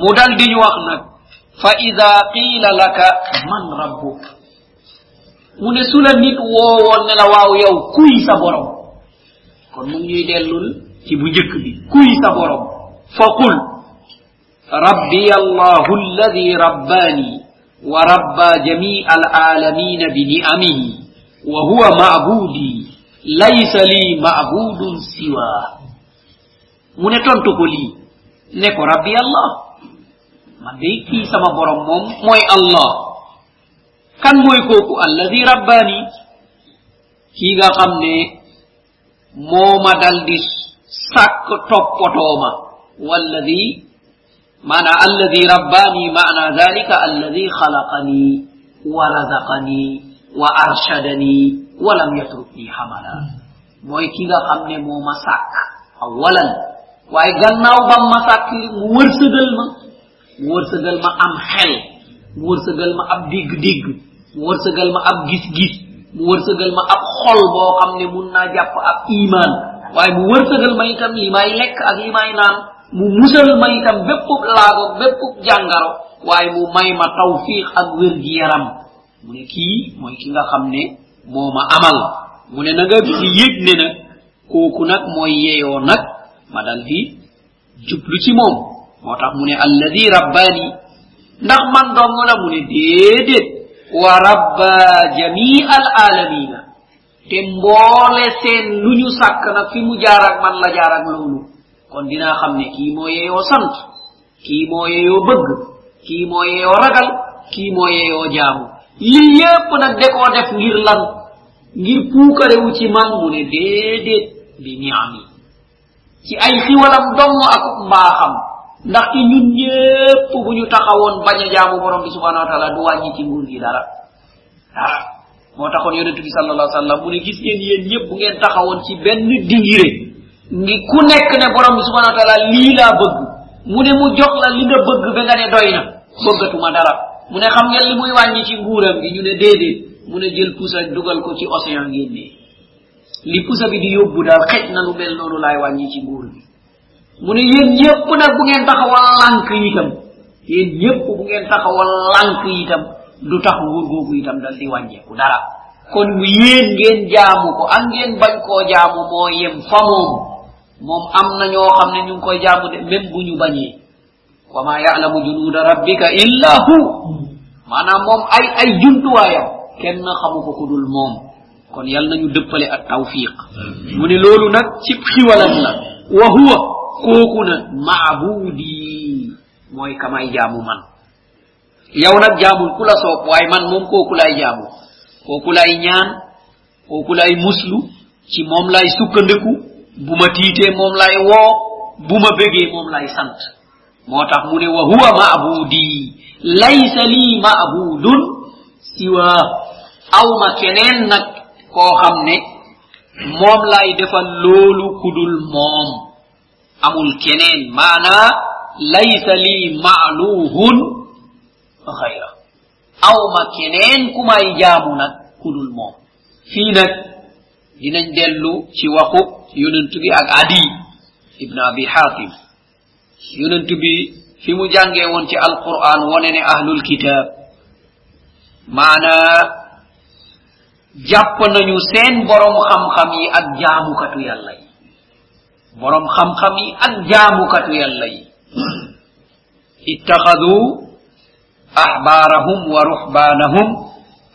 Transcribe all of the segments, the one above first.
mu dal di ñu wax nag fa ida qila laka man rabbuk mu ne su la nit woowoon ne la waaw yow kuy sa borom kon mu ñuy dellul ci bu njëkk bi kuy sa borom fa qul rabbi allahu alladi rabbani wa rabba jamii alalamina bi ni'amihi wa huwa ma'budi laysa li ma'budun siwa mu ne tontu ko lii ne ko rabbi allah man day kii sama borom moom mooy allah kan mooy kooku alladi rabbani kii nga xam ne mooma dal di sàkk toppatooma walladi maana alladi rabbani maana dalika alladi xalaqani wa razaqani wa arshadani wa lam yatrukni hamala mooy ki nga xam ne mooma sàkk awalan waaye gannaaw bam ma sàkk mu wërsëgal ma mu wërsëgal ma am xel mu wërsëgal ma ab digg-digg mu wërsëgal ma ab gis-gis mu wërsëgal ma ab xol boo xam ne mun naa jàpp ab iman waaye mu wërsëgal ma itam li may lekk ak li may naan mu musal ma itam béppub laago béppub jàngaro waaye mu may ma tawfiq ak wér gi yaram mu ne kii mooy ki nga xam ne moo ma amal. Mu ne na nga di yëg ne nag kooku nag mooy yeyoo nag ma dal di jublu ci moom moo tax mu ne alladi rabbani. Ndax man dong la mu ne déedéet wa rabba jamii al alamina te mboole seen lu ñu sàkk nag fi mu jaar ak man la jaar ak loolu kon dinaa xam ne kii moo yeyoo sant kii moo yeyoo bëgg kii moo yeyoo ragal kii moo yeyoo jaamu lii yépp nag de koo def ngir lan ngir puukarewu ci man mu ne déedéet bi niami ci ay xiwalam dong ak mbaaxam ndaxte ñun ñépp bu ñu taxawoon bañ a jaamu borom bi subhanahu wa taala. Du wàññi ci nguur gi dara dara moo taxoon yonente bi sallallahu alayhi wa sallam mu ne gis ngeen yéen ñëpp bu ngeen taxawoon ci benn dingire. Ngi ku nekk ne borom bi subhanahu wa taala lii laa bëgg mu ne mu jox la li nga bëgg ba nga ne doy na bëggatuma dara mu ne xam ngeen li muy wàññi ci nguuram bi ñu ne déedéet mu ne jël pusa dugal ko ci océan génnee li pusa bi di yóbbu daal xej na lu mel noonu laay wàññi ci nguur bi mu ne yéen ñëpp nag bu ngeen taxawal lànk itam yéen ñëpp bu ngeen taxawal lànk itam du tax nguur googu itam dal di wàññeeku dara. Kon mu yéen ngeen jaamu ko ak ngeen bañ koo jaamu moo yem fa moom. Moom am na ñoo xam ne ñu ngi koy jaamu de même bu ñu bañee. Wa ma yalamu junuuda rabbika illa hu. Maanaam moom ay ay jumtuwaayam kenn xamu ko ku dul moom. Kon yal nañu dëppale ak tawfiq mu ne loolu nag cib xiwalam la. Wa huwa kooku na mabudi. Mooy kamay jaamu man. Yow nag jaamul ku la soob waaye man moom kooku laay jaamu. Kooku laay ñaan kooku laay muslu ci moom laay sukkandiku bu ma tiitee moom laay woo bu ma bégee moom laay sant. Moo tax mu ne wa huwa mabudi laysa lii mabudun siwa. Awma keneen nag koo xam ne moom laay defal loolu kudul moom. Amul keneen maanaa laysa lii maaluhun xayra awma keneen ku may jaamu nag kudul moom fii nag dinañ dellu ci waxu yonent bi ak adi ibn abi hatim. Yonent bi fi mu jàngee woon ci alquran wone ne ahlul kitab. Maanaa jàpp nañu seen borom xam-xam yi ak jaamukatu yàlla yi borom xam-xam yi ak jaamukatu yàlla yi. Ittaxadu ahbaarahum wa ruhbanahum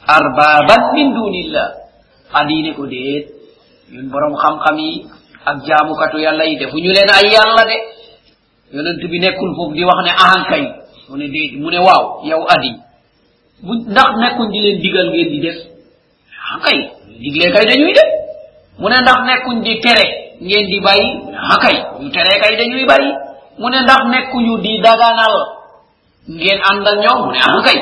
arbaaban min dunillah adine ko déet ñun borom xam-xam yi ak jaamukatu yàlla yi defuñu leen ay yàlla de. Yonent bi nekkul foofu di wax ne ahankay mu ne déet mu ne waaw yow adi. Bu ndax nekkuñ di leen digal ngeen di def? Ahankay diglee kay dañuy def. Mu ne ndax nekkuñ di tere ngeen di bàyyi? Akay ñu teree kay dañuy bàyyi. Mu ne ndax nekkuñu di daganal? Ngeen ànd ak ñoom? Mu ne akay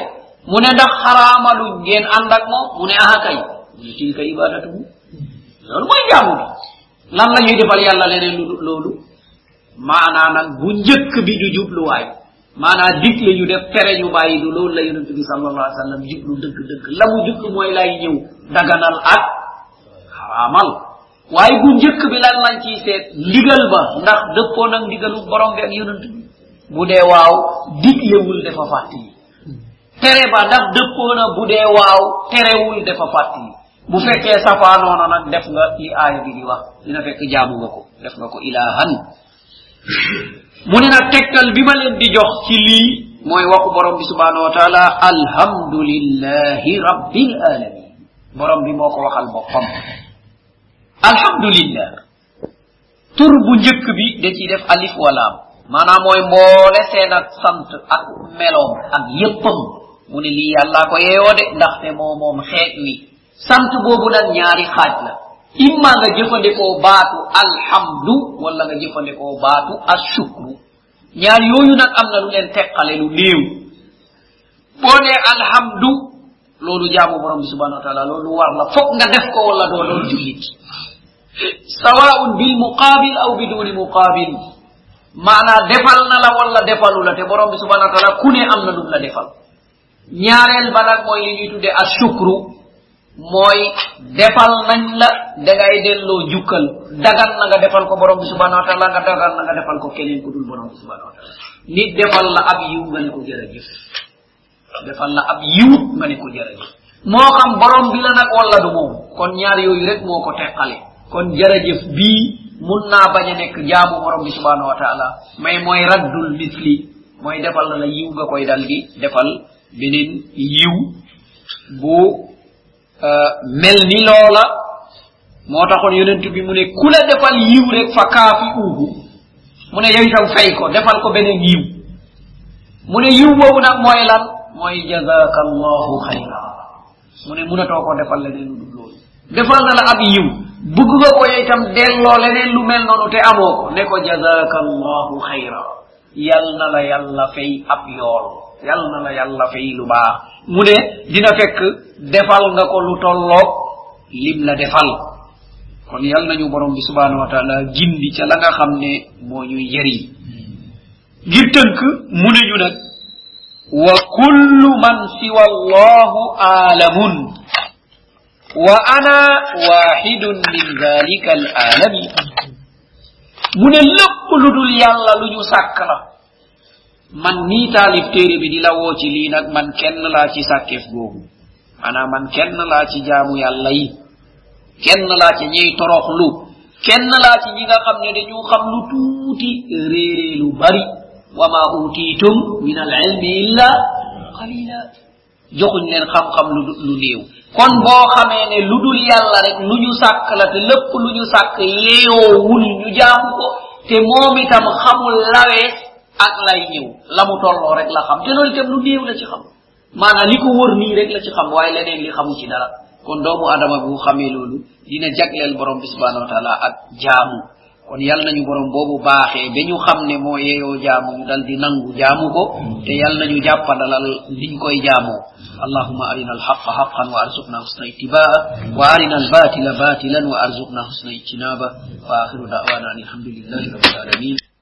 mu ne ndax xaraamalu? Ngeen ànd ak moom? Mu ne akay mu ne tilka ibadatu loolu mooy jaamu bi. Lan la ñuy defal yàlla leneen lu loolu? Maanaa nag bu njëkk bi ñu jubluwaay. Maanaa digle ñu def tere ñu bàyyi du loolu la yonente bi sallallahu alayhi wa sallam jublu dëgg dëgg la mu jublu mooy lay ñëw daganal ak xaraamal. Waaye bu njëkk bi lan lañ ciy seet? Ndigal ba. Ndax dëppoo nag ndigalu borom bi ak yonent bi. Bu dee waaw diglewul dafa fàttali tere ba ndax dëppoona bu dee waaw terewul dafa fàttali bu fekkee safaanoona nag def nga li aaya bi di wax. Dina fekk jaamu nga ko. Def nga ko ilahan mu ne nag tegtal bi ma leen di jox ci lii mooy waxu borom bi subhanahu wa taala alhamdulillahi rabbil alamin borom bi moo ko waxal boppam alhamdulillah. Tur bu njëkk bi da ciy def alif walaam maanaam mooy mboole seen ak sant ak meloom ak yéppam. Mu ne lii yàllaa ko yeeyoo de ndaxte moo moom xeet wi. Sant boobu nag ñaari xaaj la. Imma nga jëfandikoo baatu alhamdu wala nga jëfandikoo baatu ashukru. Ñaar yooyu nag am na lu leen teqale lu néew. Boo nee alhamdu loolu jaamu borom bi subhanau wa taala loolu war la. Foog nga def ko wala doo doon jullit. sawa'un bil muqabil aw biduni muqabil. Mana defal na nala walla defalula te borom bi subhanau wa taala kune am na lum la defal. Ñaareel ba nag mooy li ñuy tudde a sukru mooy defal nañ la dangay delloo jukkal. Dagan na nga defal ko borom bi subhanau wa taala nga dagan na nga defal ko keneen ku dul borom bi subhanau wa taala nit defal la ab yiw nga ne ko jërëjëf. Defal la ab yiw nga ne ko jërëjëf. Moo xam borom bi la nag wala du moom. Kon ñaar yooyu rek moo ko teqale. kon jërëjëf bii mun naa bañ a nekk jaamu borom bi subhanahu wa taala. Mais mooy raddul misli mooy defal la yiw nga koy dal di defal beneen yiw bu euh, mel ni loola. Moo taxoon yonent bi mu ne ku la defal yiw rek fa kaafi uuhu mu ne yow itam fay ko defal ko beneen yiw. Mu ne yiw boobu nag mooy lan? Mooy jazaka allahu xayra mu ne munatoo ko defal leneen lu dul loolu. Defal na la ab yiw. bugg nga ko itam delloo leneen lu mel noonu te amoo ko. Ne ko jazaka allahu xayra yal na la yàlla fay ab yool. Yal na la yàlla fay lu baax. Mu ne dina fekk defal nga ko lu tolloog lim la defal. Kon yal nañu borom bi subhanahu wa taala gindi ca la nga xam ne moo ñuy yëriñ ngir tënk mu ne ñu nag wa kullu man siwa allahu aalamun. wa ana wahidun min dalika al alamin mu ne lépp lu dul yàlla lu ñu sàkk la. Man nii taalif téere bi di la woo ci lii nag man kenn laa ci sàkkeef googu. Maanaam man kenn laa ci jaamu yàlla yi. Kenn laa ci ñiy toroxlu. Kenn laa ci ñi nga xam ne dañu xam lu tuuti réeree lu bari. Wa ma utiitum min al ilmi illa qalila joxuñ leen xam-xam lu lu néew. Kon boo xamee ne lu dul yàlla rek lu sàkk la te lépp lu ñu sàkk yeeyoowul ñu jaamu ko te moom itam xamul lawees ak lay ñëw. La mu tolloo rek la xam. Te loolu itam lu néew la ci xam. Maanaam li wër rek la ci xam waaye leneen li xamu ci dara. Kon doomu adama bu xamee loolu dina jagleel borom subhanahu wa taala ak jaamu. Kon yal nañu borom boobu baaxee ba ñu xam jaamu dal di nangu jaamu ko. Te yal nañu jàppandalal liñ koy jaamoo اللهم أرنا الحق حقا وأرزقنا حسن اتباعه وأرنا الباطل باطلا وأرزقنا حسن اجتنابه. وآخر دعوانا الحمد لله رب العالمين.